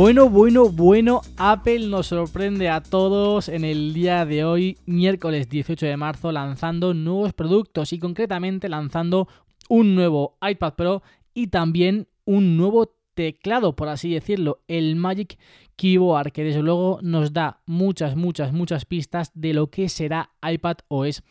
Bueno, bueno, bueno, Apple nos sorprende a todos en el día de hoy, miércoles 18 de marzo, lanzando nuevos productos y concretamente lanzando un nuevo iPad Pro y también un nuevo teclado, por así decirlo, el Magic Keyboard, que desde luego nos da muchas, muchas, muchas pistas de lo que será iPad OS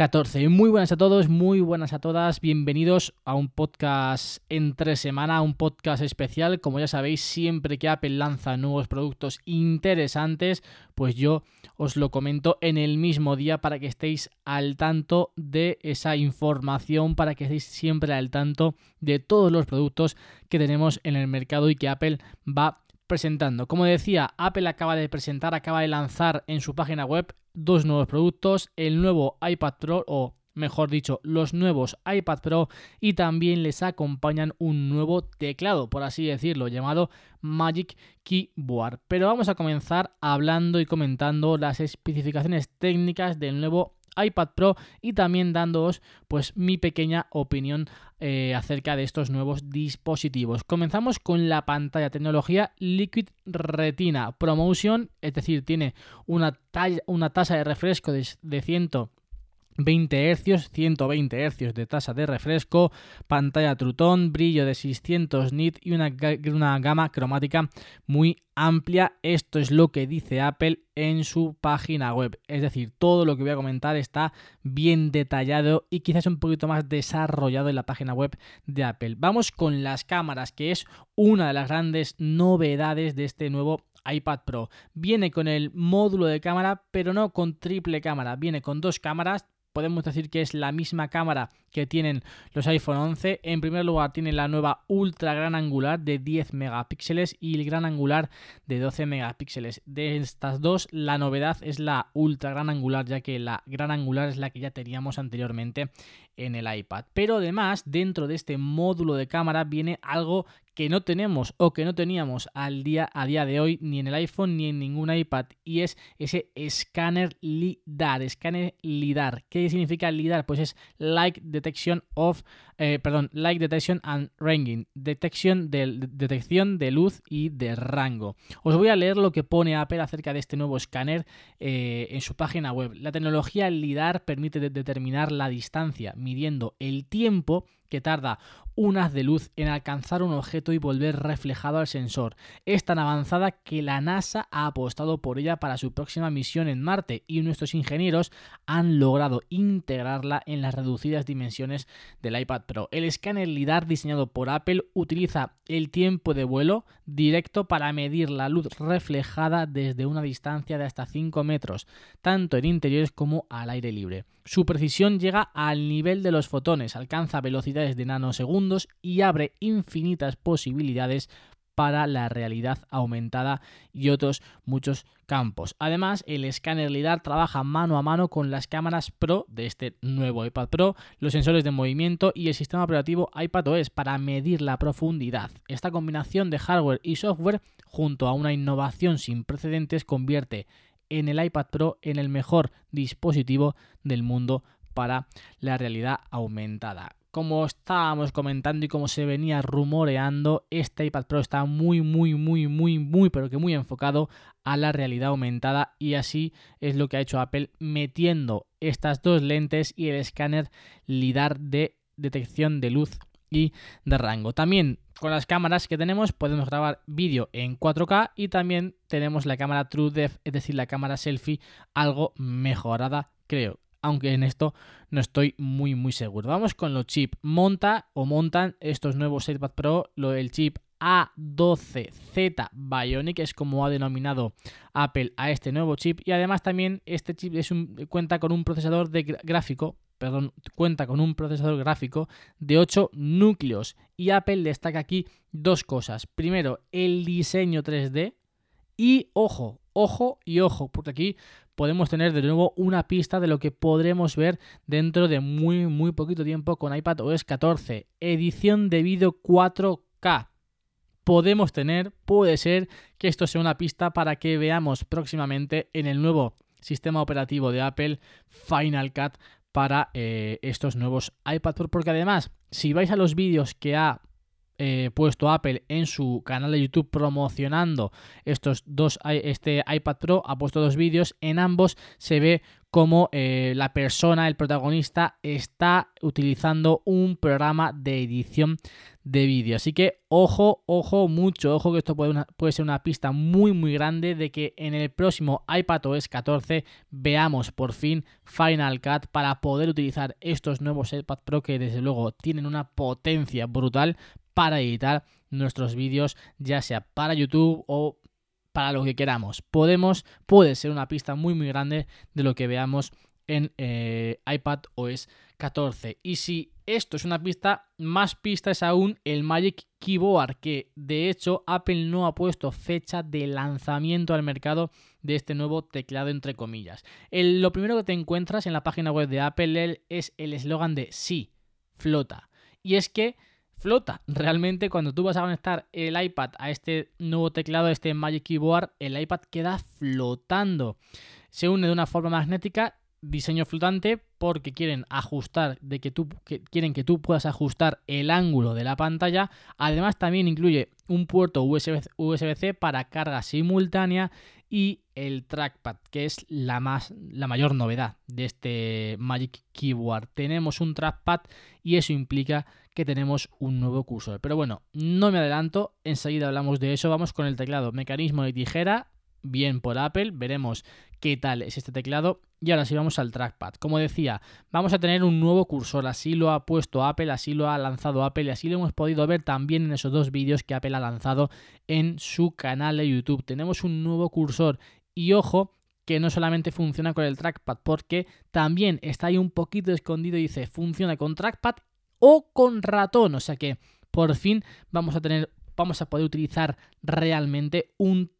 14. Muy buenas a todos, muy buenas a todas. Bienvenidos a un podcast entre semana, un podcast especial. Como ya sabéis, siempre que Apple lanza nuevos productos interesantes, pues yo os lo comento en el mismo día para que estéis al tanto de esa información, para que estéis siempre al tanto de todos los productos que tenemos en el mercado y que Apple va presentando. Como decía, Apple acaba de presentar, acaba de lanzar en su página web dos nuevos productos, el nuevo iPad Pro o mejor dicho, los nuevos iPad Pro y también les acompañan un nuevo teclado, por así decirlo, llamado Magic Keyboard. Pero vamos a comenzar hablando y comentando las especificaciones técnicas del nuevo iPad Pro y también dándoos pues mi pequeña opinión eh, acerca de estos nuevos dispositivos. Comenzamos con la pantalla tecnología Liquid Retina Promotion, es decir, tiene una, tasa de refresco de, de 100 20 Hz, 120 Hz de tasa de refresco, pantalla Trutón, brillo de 600 nit y una, una, gama cromática muy amplia. Esto es lo que dice Apple en su página web. Es decir, todo lo que voy a comentar está bien detallado y quizás un poquito más desarrollado en la página web de Apple. Vamos con las cámaras, que es una de las grandes novedades de este nuevo iPad Pro. Viene con el módulo de cámara, pero no con triple cámara. Viene con dos cámaras podemos decir que es la misma cámara que tienen los iPhone 11. En primer lugar tiene la nueva ultra gran angular de 10 megapíxeles y el gran angular de 12 megapíxeles. De estas dos, la novedad es la ultra gran angular, ya que la gran angular es la que ya teníamos anteriormente en el iPad. Pero además, dentro de este módulo de cámara viene algo que no tenemos o que no teníamos al día, a día de hoy ni en el iPhone ni en ningún iPad y es ese escáner LIDAR, escáner LIDAR. ¿Qué significa LIDAR? Pues es Light Detection of, eh, perdón, Light Detection and Ranging, detección de, detección de luz y de rango. Os voy a leer lo que pone Apple acerca de este nuevo escáner eh, en su página web. La tecnología LIDAR permite determinar la distancia midiendo el tiempo que tarda un haz de luz en alcanzar un objeto y volver reflejado al sensor. Es tan avanzada que la NASA ha apostado por ella para su próxima misión en Marte y nuestros ingenieros han logrado integrarla en las reducidas dimensiones del iPad Pro. El escáner LIDAR diseñado por Apple utiliza el tiempo de vuelo directo para medir la luz reflejada desde una distancia de hasta 5 metros, tanto en interiores como al aire libre. Su precisión llega al nivel de los fotones, alcanza velocidades de nanosegundos y abre infinitas posibilidades para la realidad aumentada y otros muchos campos. Además, el escáner LIDAR trabaja mano a mano con las cámaras Pro de este nuevo iPad Pro, los sensores de movimiento y el sistema operativo iPadOS para medir la profundidad. Esta combinación de hardware y software, junto a una innovación sin precedentes, convierte en el iPad Pro en el mejor dispositivo del mundo para la realidad aumentada. Como estábamos comentando y como se venía rumoreando, este iPad Pro está muy, muy, muy, muy, muy, pero que muy enfocado a la realidad aumentada y así es lo que ha hecho Apple metiendo estas dos lentes y el escáner LIDAR de detección de luz y de rango. También con las cámaras que tenemos podemos grabar vídeo en 4K y también tenemos la cámara TrueDepth, es decir, la cámara selfie algo mejorada, creo. Aunque en esto no estoy muy muy seguro. Vamos con los chips. Monta o montan estos nuevos iPad Pro, lo, el chip A12Z Bionic, es como ha denominado Apple a este nuevo chip. Y además también este chip cuenta con un procesador de gráfico perdón, cuenta con un procesador gráfico de 8 núcleos. Y Apple destaca aquí dos cosas. Primero, el diseño 3D. Y ojo, ojo y ojo, porque aquí podemos tener de nuevo una pista de lo que podremos ver dentro de muy, muy poquito tiempo con iPad OS 14. Edición de vídeo 4K. Podemos tener, puede ser que esto sea una pista para que veamos próximamente en el nuevo sistema operativo de Apple Final Cut para eh, estos nuevos iPad. Porque además, si vais a los vídeos que ha eh, puesto Apple en su canal de YouTube promocionando estos dos, este iPad Pro, ha puesto dos vídeos, en ambos se ve como eh, la persona, el protagonista, está utilizando un programa de edición de vídeo. Así que ojo, ojo, mucho ojo, que esto puede, puede, ser una pista muy, muy grande de que en el próximo iPad OS 14 veamos por fin Final Cut para poder utilizar estos nuevos iPad Pro que desde luego tienen una potencia brutal para editar nuestros vídeos, ya sea para YouTube o para lo que queramos. Podemos, puede ser una pista muy muy grande de lo que veamos en eh, iPad OS 14. Y si esto es una pista, más pista es aún el Magic Keyboard, que de hecho Apple no ha puesto fecha de lanzamiento al mercado de este nuevo teclado entre comillas. lo primero que te encuentras en la página web de Apple es el eslogan de sí, flota. Y es que flota. Realmente cuando tú vas a conectar el iPad a este nuevo teclado, este Magic Keyboard, el iPad queda flotando. Se une de una forma magnética, diseño flotante, porque quieren ajustar, de que tú quieren que tú puedas ajustar el ángulo de la pantalla. Además también incluye un puerto USB-C para carga simultánea y el trackpad, que es la, más, la mayor novedad de este Magic Keyboard. Tenemos un trackpad y eso implica que tenemos un nuevo cursor. Pero bueno, no me adelanto, enseguida hablamos de eso. Vamos con el teclado mecanismo de tijera, bien por Apple, veremos qué tal es este teclado. Y ahora sí vamos al trackpad. Como decía, vamos a tener un nuevo cursor, así lo ha puesto Apple, así lo ha lanzado Apple y así lo hemos podido ver también en esos dos vídeos que Apple ha lanzado en su canal de YouTube. Tenemos un nuevo cursor y ojo que no solamente funciona con el trackpad, porque también está ahí un poquito escondido y dice funciona con trackpad o con ratón, o sea que por fin vamos a tener vamos a poder utilizar realmente un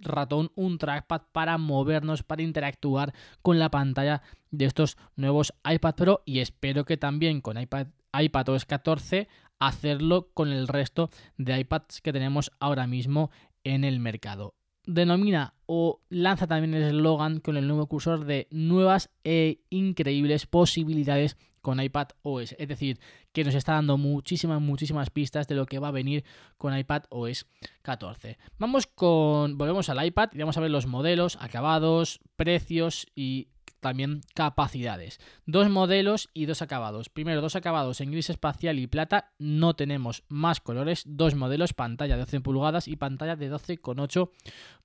ratón, un trackpad para movernos, para interactuar con la pantalla de estos nuevos iPad Pro y espero que también con iPad, iPad OS 14 hacerlo con el resto de iPads que tenemos ahora mismo en el mercado. Denomina o lanza también el eslogan con el nuevo cursor de nuevas e increíbles posibilidades con iPad OS. Es decir, que nos está dando muchísimas, muchísimas pistas de lo que va a venir con iPad OS 14. Vamos con. Volvemos al iPad y vamos a ver los modelos, acabados, precios y también capacidades. Dos modelos y dos acabados. Primero, dos acabados en gris espacial y plata. No tenemos más colores. Dos modelos, pantalla de 12 pulgadas y pantalla de 12,8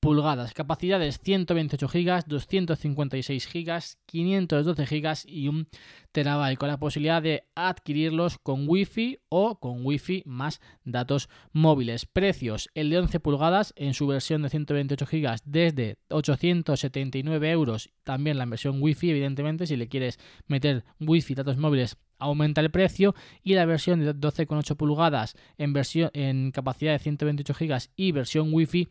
pulgadas. Capacidades 128 GB, 256 GB, 512 GB y un terabyte con la posibilidad de adquirirlos con Wi-Fi o con Wi-Fi más datos móviles. Precios, el de 11 pulgadas en su versión de 128 GB desde 879 euros. También la versión Wi-Fi, evidentemente, si le quieres meter Wi-Fi datos móviles aumenta el precio y la versión de 12,8 pulgadas en, versión, en capacidad de 128 GB y versión Wi-Fi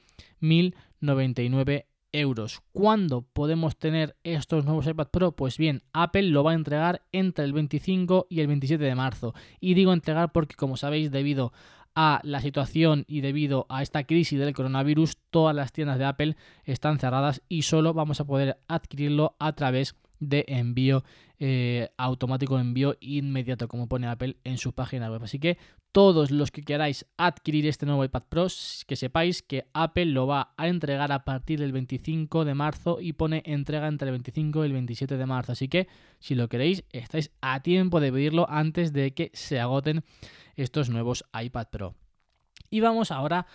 1099 euros. ¿Cuándo podemos tener estos nuevos iPad Pro? Pues bien, Apple lo va a entregar entre el 25 y el 27 de marzo. Y digo entregar porque, como sabéis, debido a la situación y debido a esta crisis del coronavirus, todas las tiendas de Apple están cerradas y solo vamos a poder adquirirlo a través de envío eh, automático, envío inmediato, como pone Apple en su página web. Así que todos los que queráis adquirir este nuevo iPad Pro, que sepáis que Apple lo va a entregar a partir del 25 de marzo y pone entrega entre el 25 y el 27 de marzo. Así que si lo queréis, estáis a tiempo de pedirlo antes de que se agoten estos nuevos iPad Pro. Y vamos ahora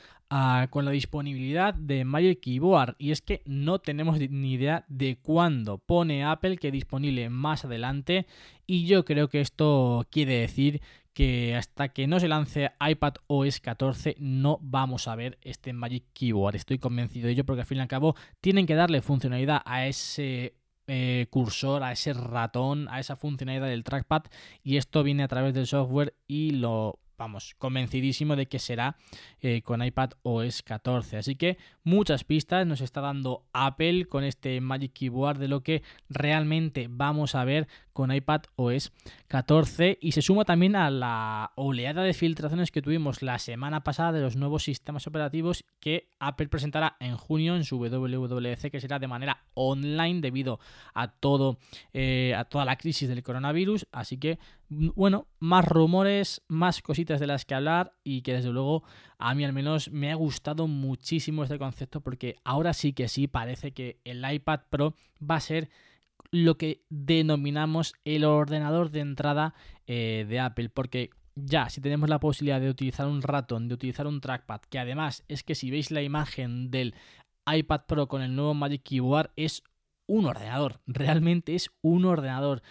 con la disponibilidad de Magic Keyboard. Y es que no tenemos ni idea de cuándo pone Apple que disponible más adelante. Y yo creo que esto quiere decir que hasta que no se lance iPad OS 14 no vamos a ver este Magic Keyboard. Estoy convencido de ello porque al fin y al cabo tienen que darle funcionalidad a ese eh, cursor, a ese ratón, a esa funcionalidad del trackpad y esto viene a través del software y lo vamos, convencidísimo de que será eh, con iPad OS 14. Así que muchas pistas nos está dando Apple con este Magic Keyboard de lo que realmente vamos a ver con iPad OS 14 y se suma también a la oleada de filtraciones que tuvimos la semana pasada de los nuevos sistemas operativos que Apple presentará en junio en su WWDC que será de manera online debido a todo eh, a toda la crisis del coronavirus así que bueno más rumores más cositas de las que hablar y que desde luego a mí al menos me ha gustado muchísimo este concepto porque ahora sí que sí parece que el iPad Pro va a ser lo que denominamos el ordenador de entrada eh, de Apple, porque ya, si tenemos la posibilidad de utilizar un ratón, de utilizar un trackpad, que además es que si veis la imagen del iPad Pro con el nuevo Magic Keyboard, es un ordenador, realmente es un ordenador.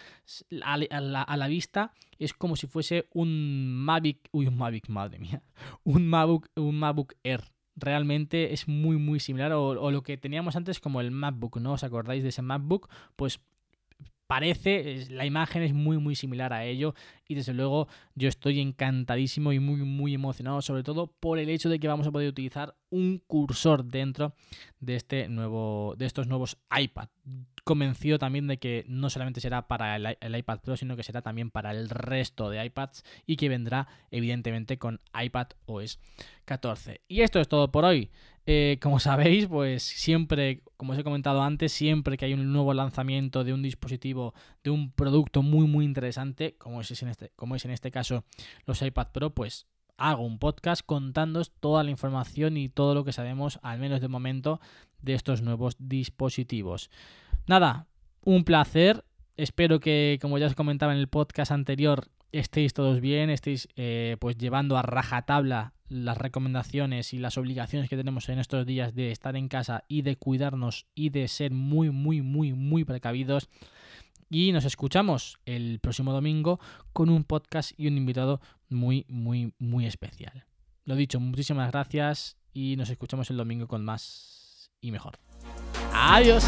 A, la, vista es como si fuese un Mavic, uy, un Mavic, madre mía, un MacBook, un MacBook Air realmente es muy muy similar o, lo que teníamos antes como el MacBook, ¿no? ¿Os acordáis de ese MacBook? Pues parece, la imagen es muy muy similar a ello y desde luego yo estoy encantadísimo y muy muy emocionado sobre todo por el hecho de que vamos a poder utilizar un cursor dentro de este nuevo de estos nuevos iPad convencido también de que no solamente será para el, iPad Pro, sino que será también para el resto de iPads y que vendrá evidentemente con iPad OS 14. Y esto es todo por hoy. Eh, como sabéis, pues siempre, como os he comentado antes, siempre que hay un nuevo lanzamiento de un dispositivo, de un producto muy muy interesante, como es en este, como es en este caso los iPad Pro, pues hago un podcast contándoos toda la información y todo lo que sabemos, al menos de momento, de estos nuevos dispositivos. Nada, un placer. Espero que, como ya os comentaba en el podcast anterior, estéis todos bien, estéis eh, pues llevando a rajatabla las recomendaciones y las obligaciones que tenemos en estos días de estar en casa y de cuidarnos y de ser muy, muy, muy, muy precavidos. Y nos escuchamos el próximo domingo con un podcast y un invitado muy, muy, muy especial. Lo dicho, muchísimas gracias y nos escuchamos el domingo con más y mejor. Adiós.